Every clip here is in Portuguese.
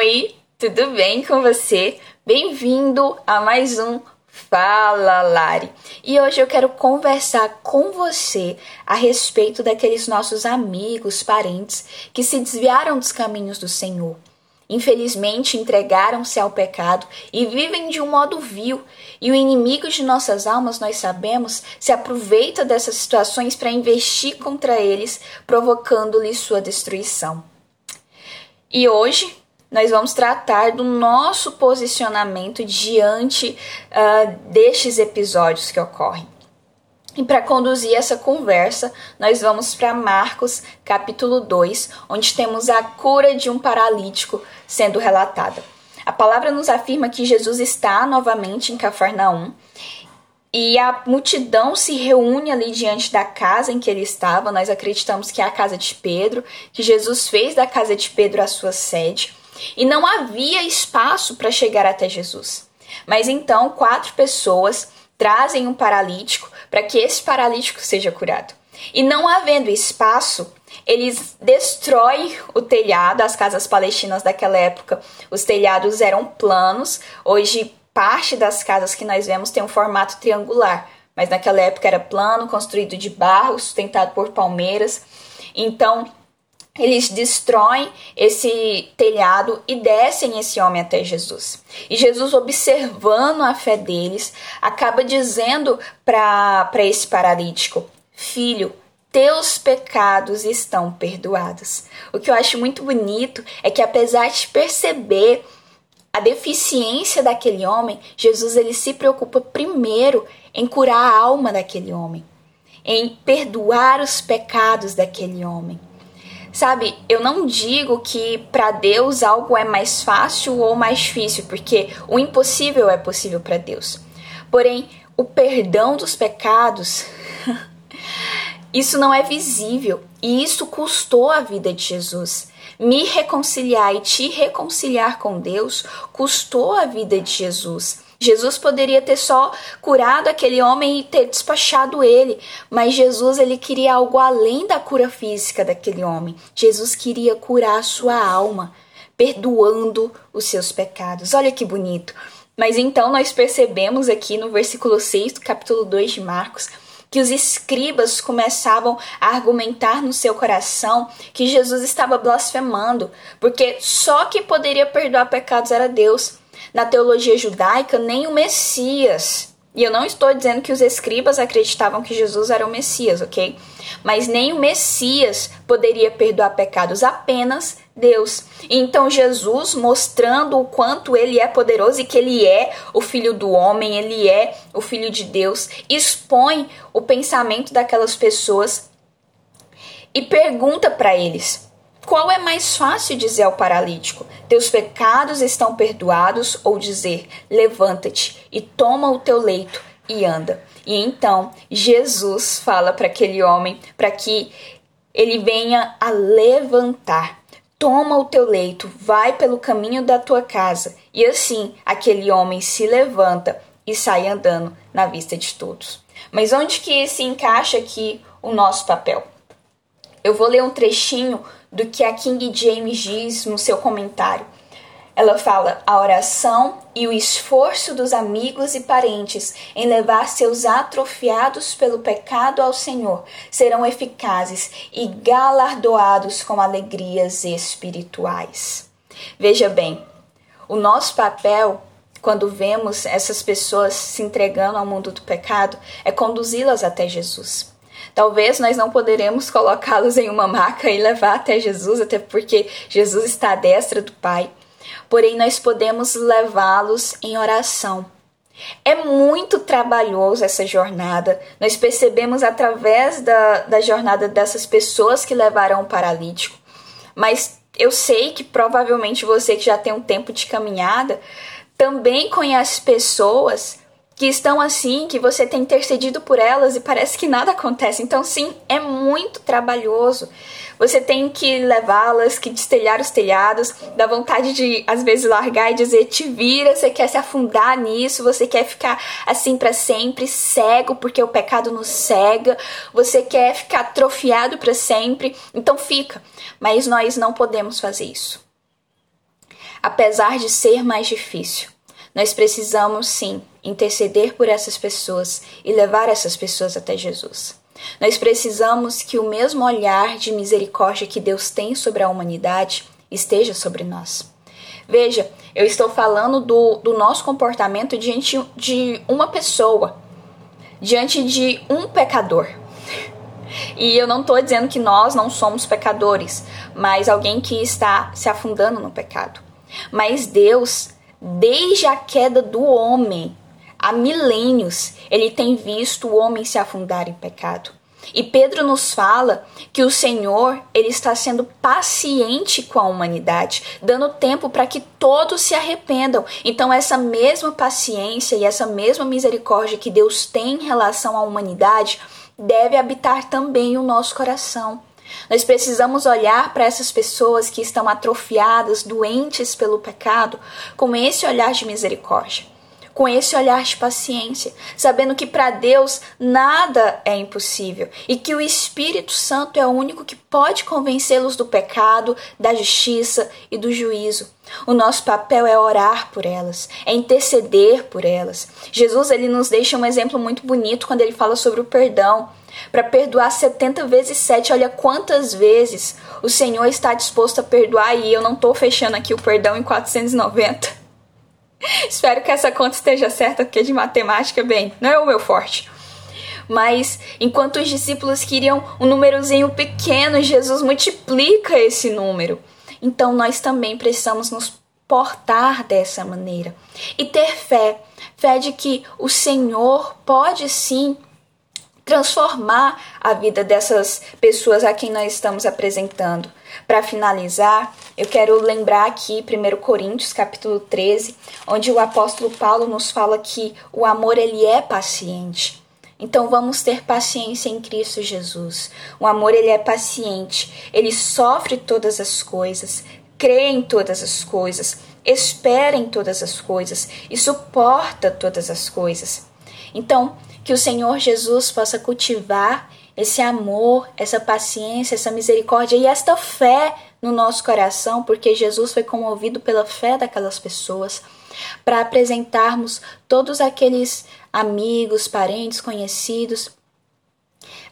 Oi, tudo bem com você? Bem-vindo a mais um Fala Lari. E hoje eu quero conversar com você a respeito daqueles nossos amigos, parentes que se desviaram dos caminhos do Senhor. Infelizmente entregaram-se ao pecado e vivem de um modo vil, e o inimigo de nossas almas, nós sabemos, se aproveita dessas situações para investir contra eles, provocando-lhes sua destruição. E hoje nós vamos tratar do nosso posicionamento diante uh, destes episódios que ocorrem. E para conduzir essa conversa, nós vamos para Marcos, capítulo 2, onde temos a cura de um paralítico sendo relatada. A palavra nos afirma que Jesus está novamente em Cafarnaum e a multidão se reúne ali diante da casa em que ele estava. Nós acreditamos que é a casa de Pedro, que Jesus fez da casa de Pedro a sua sede. E não havia espaço para chegar até Jesus. Mas então quatro pessoas trazem um paralítico para que esse paralítico seja curado. E não havendo espaço, eles destroem o telhado, as casas palestinas daquela época, os telhados eram planos. Hoje, parte das casas que nós vemos tem um formato triangular, mas naquela época era plano, construído de barro, sustentado por palmeiras. Então, eles destroem esse telhado e descem esse homem até Jesus. E Jesus, observando a fé deles, acaba dizendo para esse paralítico: Filho, teus pecados estão perdoados. O que eu acho muito bonito é que, apesar de perceber a deficiência daquele homem, Jesus ele se preocupa primeiro em curar a alma daquele homem, em perdoar os pecados daquele homem. Sabe, eu não digo que para Deus algo é mais fácil ou mais difícil, porque o impossível é possível para Deus. Porém, o perdão dos pecados, isso não é visível e isso custou a vida de Jesus. Me reconciliar e te reconciliar com Deus custou a vida de Jesus. Jesus poderia ter só curado aquele homem e ter despachado ele, mas Jesus ele queria algo além da cura física daquele homem. Jesus queria curar a sua alma, perdoando os seus pecados. Olha que bonito. Mas então nós percebemos aqui no versículo 6 do capítulo 2 de Marcos que os escribas começavam a argumentar no seu coração que Jesus estava blasfemando, porque só quem poderia perdoar pecados era Deus. Na teologia judaica, nem o Messias. E eu não estou dizendo que os escribas acreditavam que Jesus era o Messias, ok? Mas nem o Messias poderia perdoar pecados, apenas Deus. Então Jesus, mostrando o quanto ele é poderoso e que ele é o filho do homem, ele é o filho de Deus, expõe o pensamento daquelas pessoas e pergunta para eles: qual é mais fácil dizer ao paralítico: Teus pecados estão perdoados, ou dizer: Levanta-te e toma o teu leito e anda? E então Jesus fala para aquele homem para que ele venha a levantar. Toma o teu leito, vai pelo caminho da tua casa. E assim aquele homem se levanta e sai andando na vista de todos. Mas onde que se encaixa aqui o nosso papel? Eu vou ler um trechinho do que a King James diz no seu comentário. Ela fala: a oração e o esforço dos amigos e parentes em levar seus atrofiados pelo pecado ao Senhor serão eficazes e galardoados com alegrias espirituais. Veja bem, o nosso papel quando vemos essas pessoas se entregando ao mundo do pecado é conduzi-las até Jesus. Talvez nós não poderemos colocá-los em uma maca e levar até Jesus, até porque Jesus está à destra do Pai. Porém, nós podemos levá-los em oração. É muito trabalhoso essa jornada. Nós percebemos através da, da jornada dessas pessoas que levaram o paralítico. Mas eu sei que provavelmente você que já tem um tempo de caminhada também conhece pessoas que estão assim, que você tem intercedido por elas e parece que nada acontece. Então, sim, é muito trabalhoso. Você tem que levá-las, que destelhar os telhados, dá vontade de às vezes largar e dizer: te vira, você quer se afundar nisso, você quer ficar assim para sempre, cego, porque o pecado nos cega, você quer ficar atrofiado para sempre, então fica. Mas nós não podemos fazer isso. apesar de ser mais difícil. Nós precisamos sim interceder por essas pessoas e levar essas pessoas até Jesus. Nós precisamos que o mesmo olhar de misericórdia que Deus tem sobre a humanidade esteja sobre nós. Veja, eu estou falando do, do nosso comportamento diante de uma pessoa, diante de um pecador. E eu não estou dizendo que nós não somos pecadores, mas alguém que está se afundando no pecado. Mas Deus, desde a queda do homem, há milênios, ele tem visto o homem se afundar em pecado. E Pedro nos fala que o Senhor, ele está sendo paciente com a humanidade, dando tempo para que todos se arrependam. Então essa mesma paciência e essa mesma misericórdia que Deus tem em relação à humanidade deve habitar também o nosso coração. Nós precisamos olhar para essas pessoas que estão atrofiadas, doentes pelo pecado, com esse olhar de misericórdia com esse olhar de paciência, sabendo que para Deus nada é impossível e que o Espírito Santo é o único que pode convencê-los do pecado, da justiça e do juízo. O nosso papel é orar por elas, é interceder por elas. Jesus ele nos deixa um exemplo muito bonito quando ele fala sobre o perdão. Para perdoar 70 vezes 7, olha quantas vezes o Senhor está disposto a perdoar e eu não estou fechando aqui o perdão em 490. Espero que essa conta esteja certa, porque de matemática, bem, não é o meu forte. Mas enquanto os discípulos queriam um númerozinho pequeno, Jesus multiplica esse número. Então nós também precisamos nos portar dessa maneira e ter fé, fé de que o Senhor pode sim transformar a vida dessas pessoas a quem nós estamos apresentando. Para finalizar, eu quero lembrar aqui 1 Coríntios capítulo 13, onde o apóstolo Paulo nos fala que o amor ele é paciente. Então vamos ter paciência em Cristo Jesus. O amor ele é paciente, ele sofre todas as coisas, crê em todas as coisas, espera em todas as coisas e suporta todas as coisas. Então, que o Senhor Jesus possa cultivar esse amor, essa paciência, essa misericórdia e esta fé no nosso coração, porque Jesus foi comovido pela fé daquelas pessoas, para apresentarmos todos aqueles amigos, parentes, conhecidos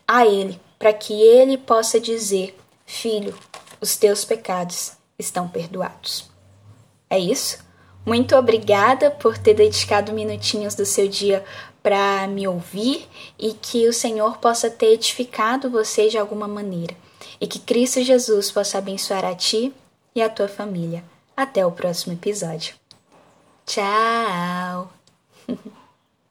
a Ele, para que Ele possa dizer: Filho, os teus pecados estão perdoados. É isso? Muito obrigada por ter dedicado minutinhos do seu dia para me ouvir e que o Senhor possa ter edificado você de alguma maneira e que Cristo Jesus possa abençoar a ti e a tua família. Até o próximo episódio. Tchau!